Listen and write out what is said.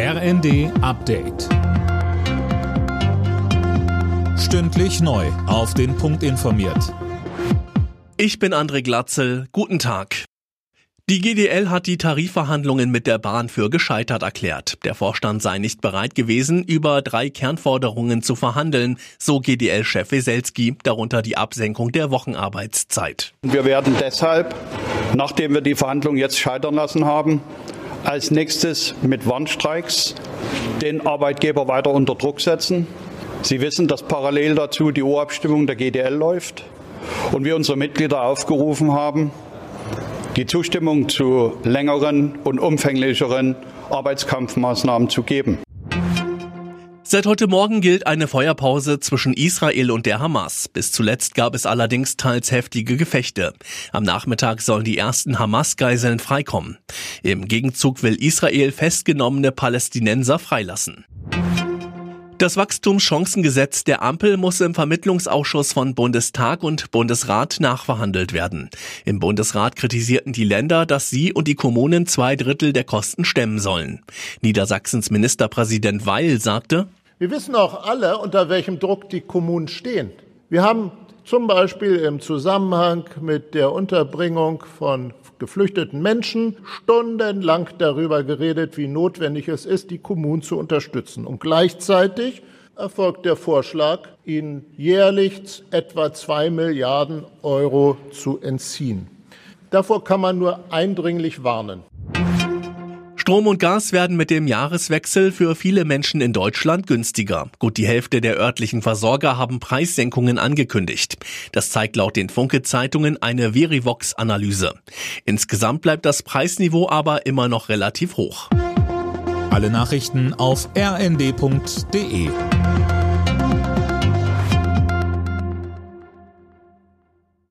RND Update. Stündlich neu. Auf den Punkt informiert. Ich bin André Glatzel. Guten Tag. Die GDL hat die Tarifverhandlungen mit der Bahn für gescheitert erklärt. Der Vorstand sei nicht bereit gewesen, über drei Kernforderungen zu verhandeln, so GDL-Chef Weselski, darunter die Absenkung der Wochenarbeitszeit. Wir werden deshalb, nachdem wir die Verhandlungen jetzt scheitern lassen haben, als nächstes mit Warnstreiks den Arbeitgeber weiter unter Druck setzen. Sie wissen, dass parallel dazu die Urabstimmung der GDL läuft und wir unsere Mitglieder aufgerufen haben, die Zustimmung zu längeren und umfänglicheren Arbeitskampfmaßnahmen zu geben. Seit heute Morgen gilt eine Feuerpause zwischen Israel und der Hamas. Bis zuletzt gab es allerdings teils heftige Gefechte. Am Nachmittag sollen die ersten Hamas-Geiseln freikommen. Im Gegenzug will Israel festgenommene Palästinenser freilassen. Das Wachstumschancengesetz der Ampel muss im Vermittlungsausschuss von Bundestag und Bundesrat nachverhandelt werden. Im Bundesrat kritisierten die Länder, dass sie und die Kommunen zwei Drittel der Kosten stemmen sollen. Niedersachsens Ministerpräsident Weil sagte, wir wissen auch alle, unter welchem Druck die Kommunen stehen. Wir haben zum Beispiel im Zusammenhang mit der Unterbringung von geflüchteten Menschen stundenlang darüber geredet, wie notwendig es ist, die Kommunen zu unterstützen. Und gleichzeitig erfolgt der Vorschlag, ihnen jährlich etwa zwei Milliarden Euro zu entziehen. Davor kann man nur eindringlich warnen. Strom und Gas werden mit dem Jahreswechsel für viele Menschen in Deutschland günstiger. Gut die Hälfte der örtlichen Versorger haben Preissenkungen angekündigt. Das zeigt laut den Funke-Zeitungen eine Verivox-Analyse. Insgesamt bleibt das Preisniveau aber immer noch relativ hoch. Alle Nachrichten auf rnd.de